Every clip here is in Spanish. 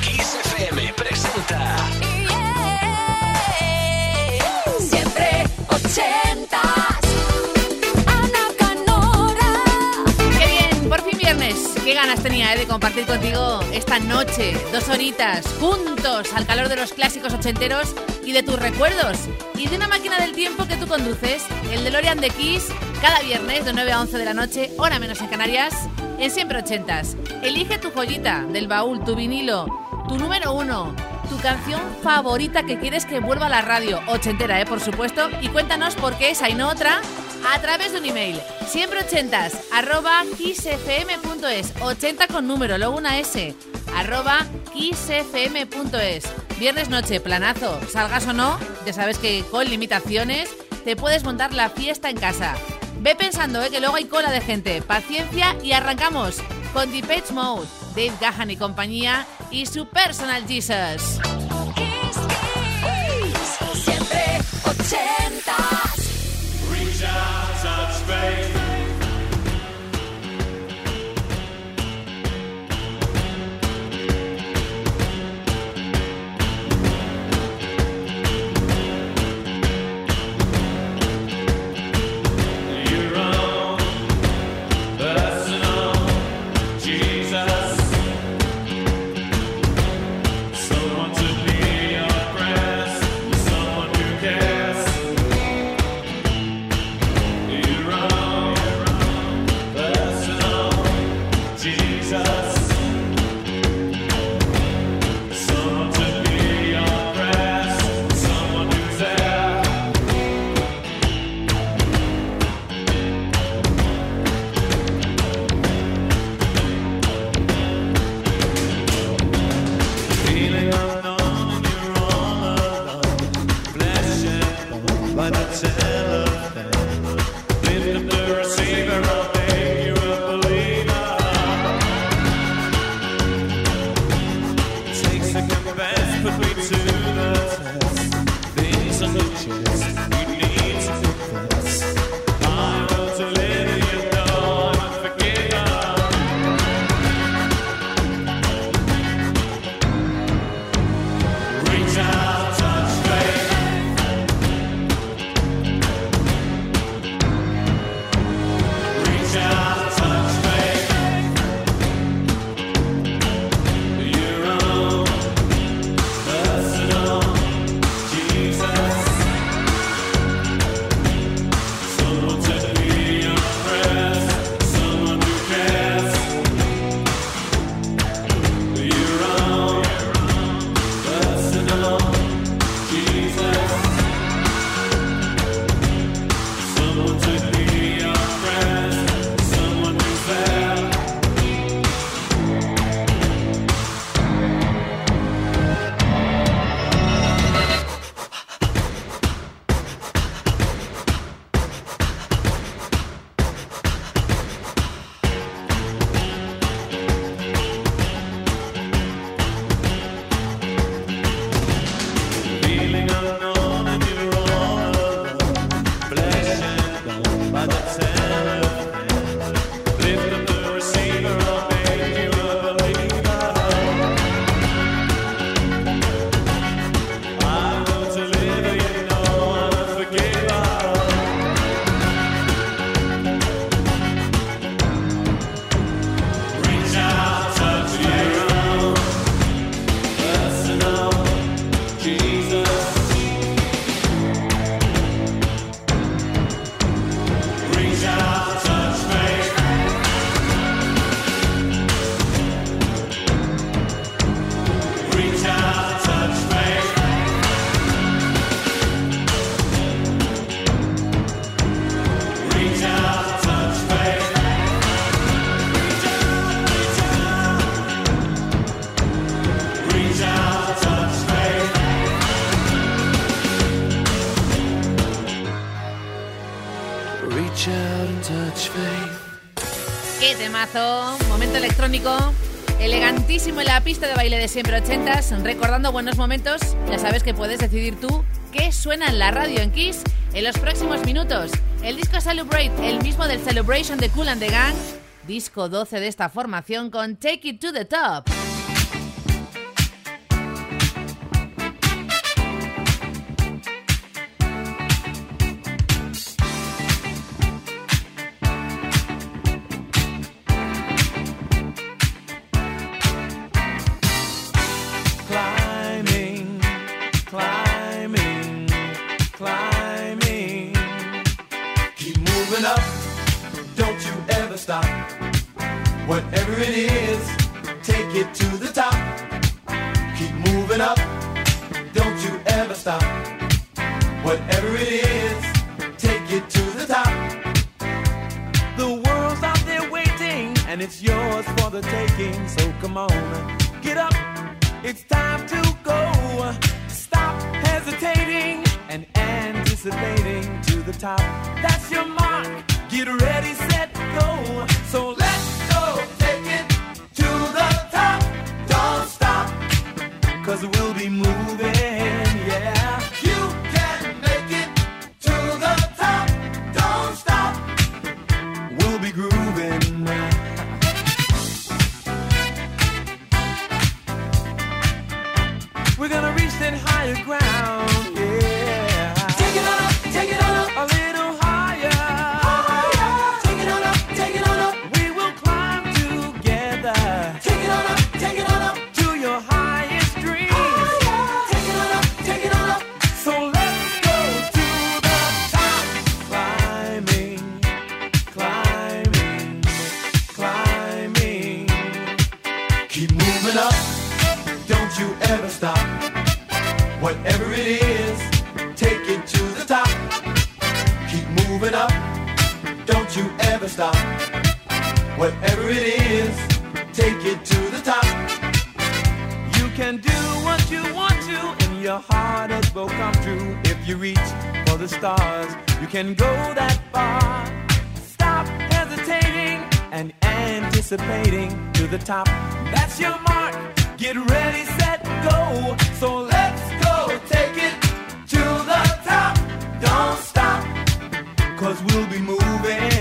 Kiss FM presenta. Qué ganas tenía eh, de compartir contigo esta noche, dos horitas, juntos, al calor de los clásicos ochenteros y de tus recuerdos. Y de una máquina del tiempo que tú conduces, el DeLorean de Kiss, cada viernes de 9 a 11 de la noche, hora menos en Canarias, en Siempre Ochentas. Elige tu joyita del baúl, tu vinilo, tu número uno, tu canción favorita que quieres que vuelva a la radio, ochentera, ¿eh? por supuesto, y cuéntanos por qué esa y no otra a través de un email, siempre ochentas, arroba kissfm.es, 80 con número, luego una S, arroba kissfm.es. Viernes noche, planazo, salgas o no, ya sabes que con limitaciones te puedes montar la fiesta en casa. Ve pensando, ¿eh? que luego hay cola de gente, paciencia y arrancamos con Depeche Mode, Dave Gahan y compañía y su Personal Jesus. Elegantísimo en la pista de baile de siempre ochentas, recordando buenos momentos. Ya sabes que puedes decidir tú qué suena en la radio en Kiss en los próximos minutos. El disco Celebrate, el mismo del Celebration de Cool and the Gang, disco 12 de esta formación con Take It to the Top. Come on, get up. It's time to go. Stop hesitating and anticipating to the top. That's your mark. Get ready, set, go. So let's go. Take it to the top. Don't stop. Cause we'll be moving. can go that far. Stop hesitating and anticipating to the top. That's your mark. Get ready, set, go. So let's go take it to the top. Don't stop, cause we'll be moving.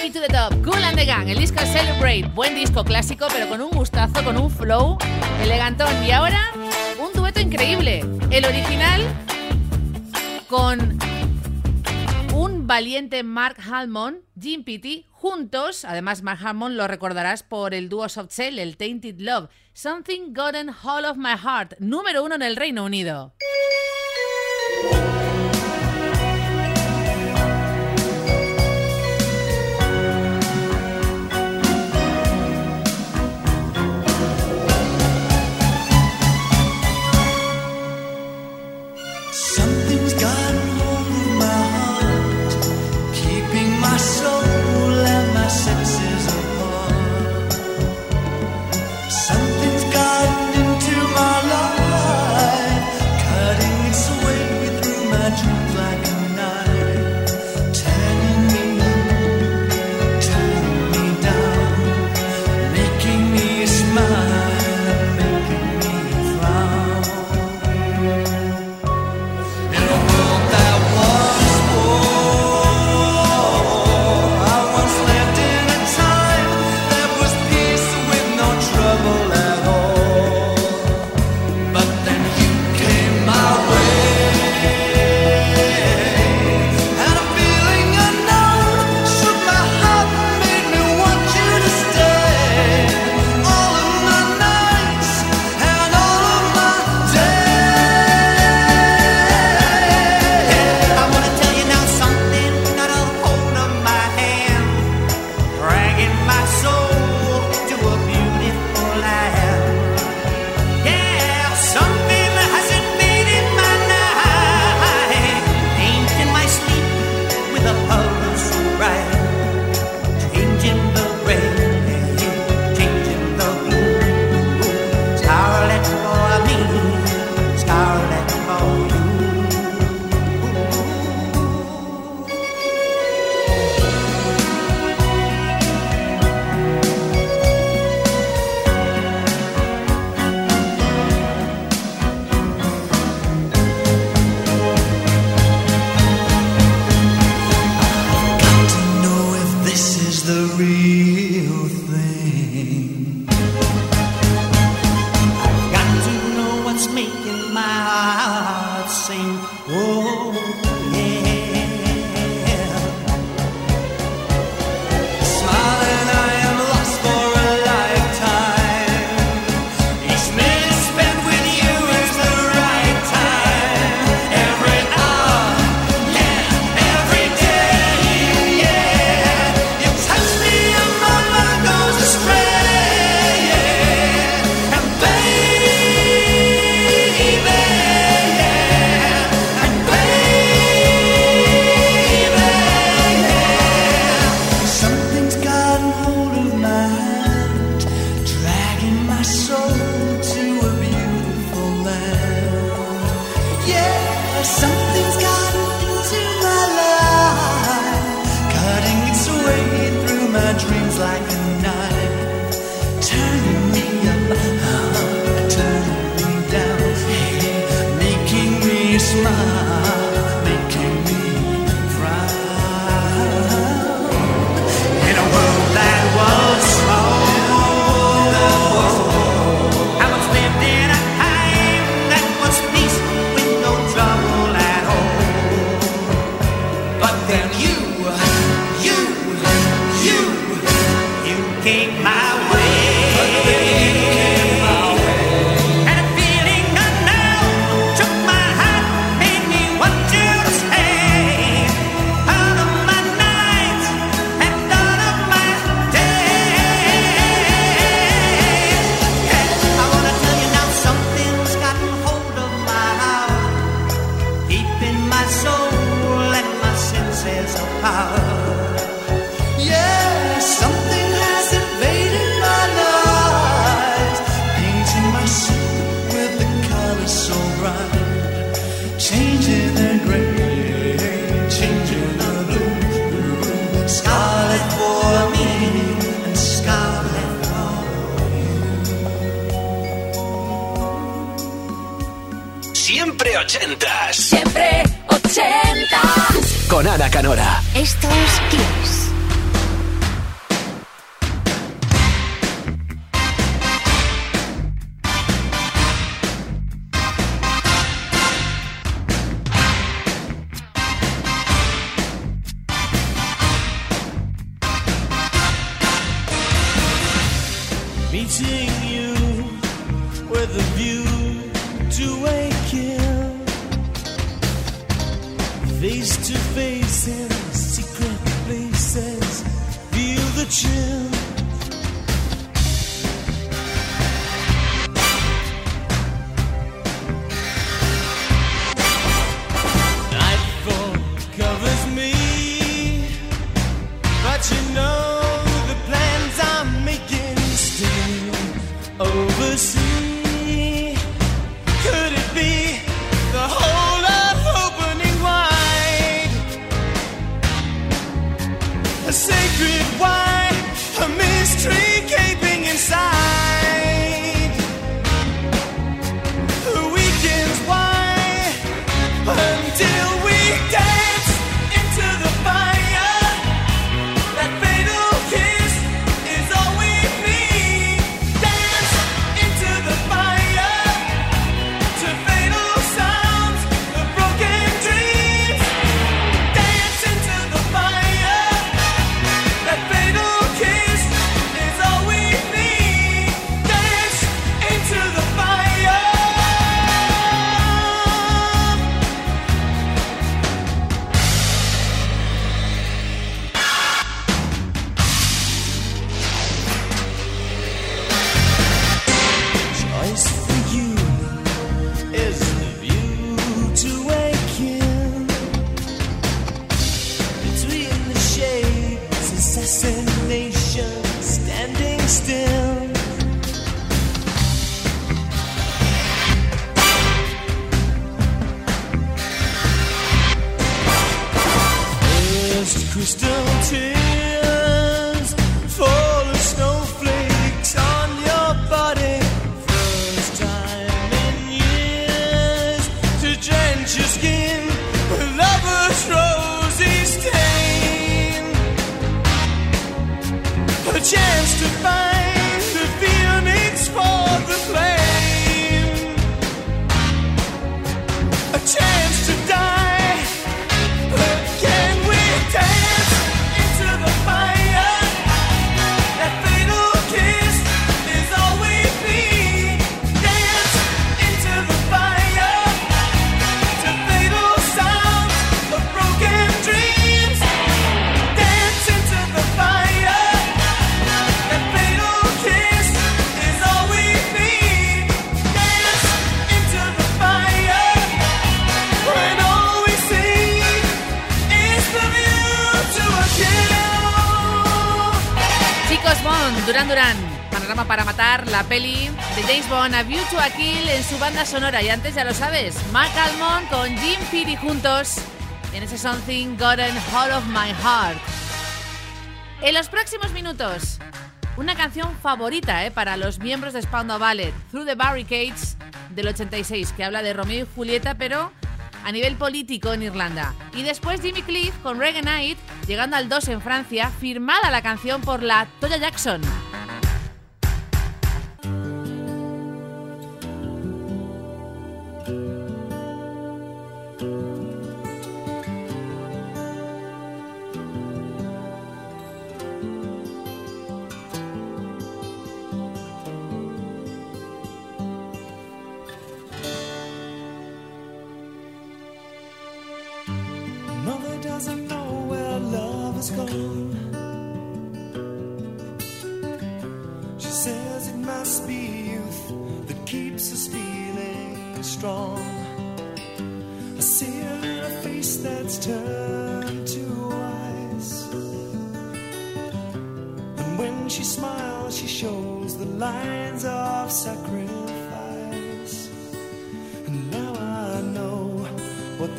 Take to the Top, Cool and the Gang, el disco Celebrate, buen disco clásico, pero con un gustazo, con un flow elegantón. Y ahora, un dueto increíble, el original con un valiente Mark Halmon, Jim Pitty, juntos. Además, Mark Halmon lo recordarás por el dúo Soft Cell, el Tainted Love, Something Gotten All of My Heart, número uno en el Reino Unido. Siempre ochentas. Siempre ochentas. Con Ana Canora. Esto es Duran Duran, Panorama para Matar, la peli de James Bond, A View to a Kill en su banda sonora. Y antes ya lo sabes, Mark Almond con Jim Peary juntos en ese Something Gotten All of My Heart. En los próximos minutos, una canción favorita eh, para los miembros de Spandau Ballet, Through the Barricades del 86, que habla de Romeo y Julieta, pero a nivel político en Irlanda. Y después Jimmy Cliff con Reggae Night, llegando al 2 en Francia, firmada la canción por la Toya Jackson.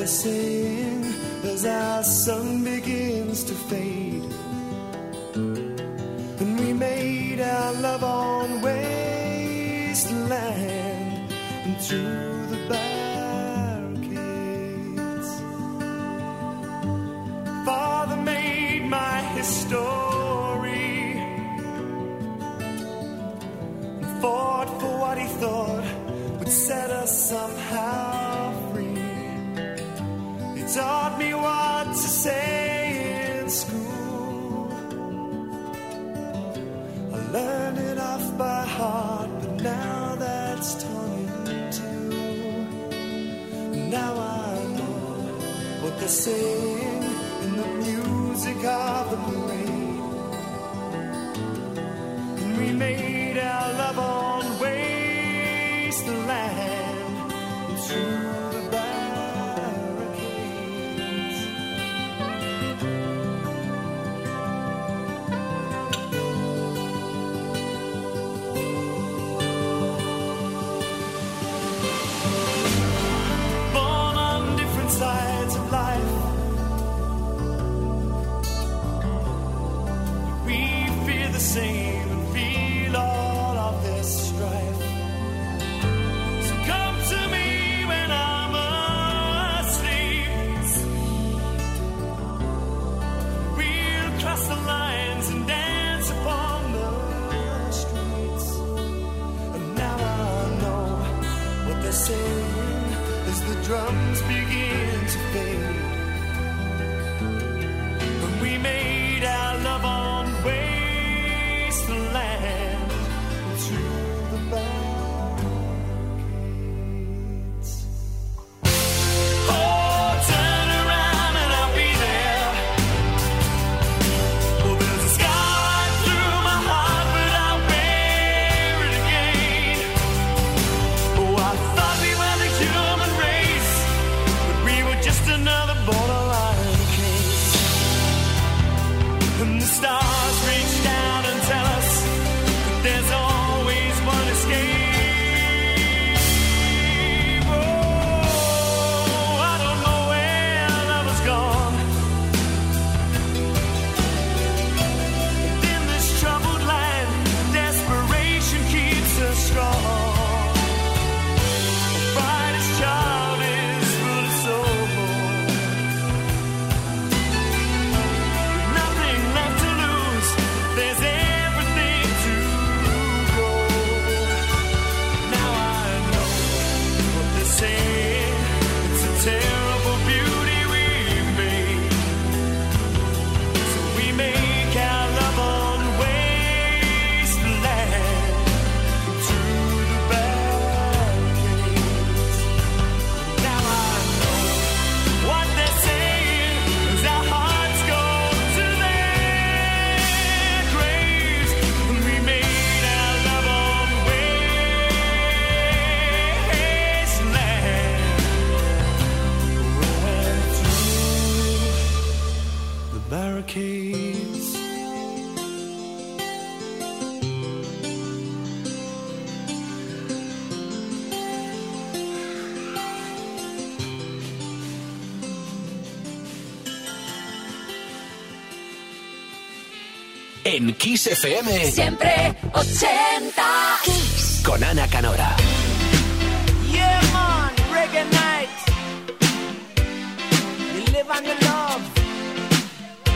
They're saying as our sun begins to fade. And we made our love on wasteland and through the barricades. Father made my history and fought for what he thought would set us somehow taught me what to say in school. I learned it off by heart, but now that's torn in. Now I know what they're saying in the music of as the drums begin to fade. Kiss FM. Siempre 80 Kiss. Con Ana Canora. Yeah, man, reggae night. You live on your love.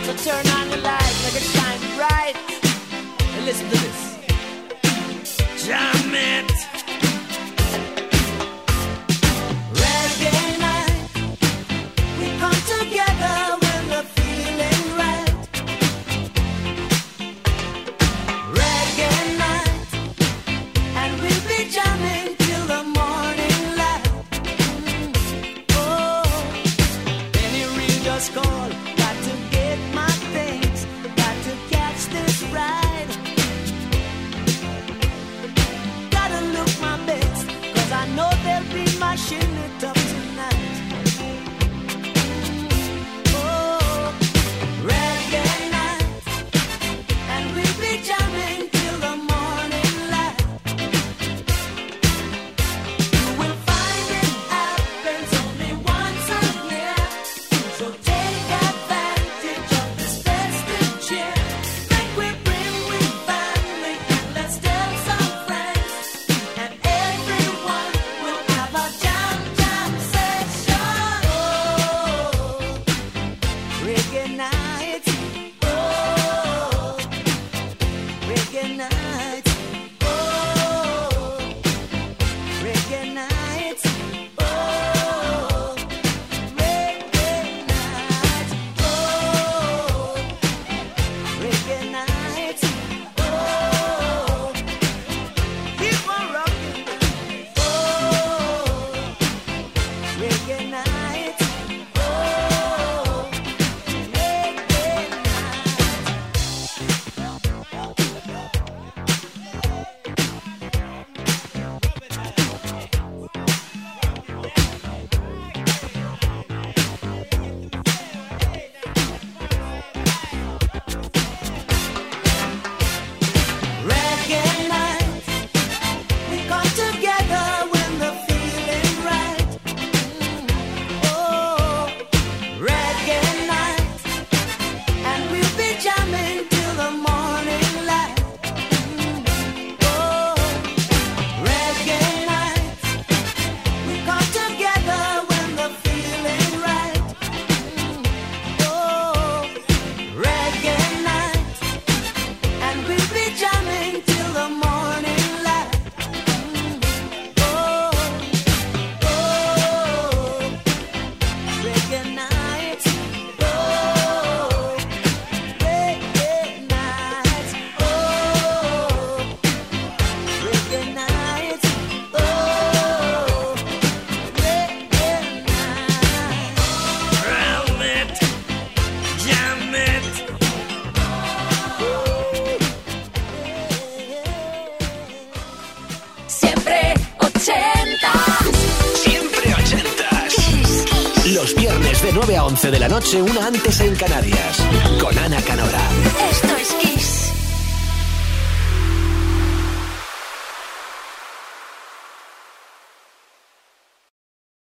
So turn on the light, make it shine bright. And listen to this.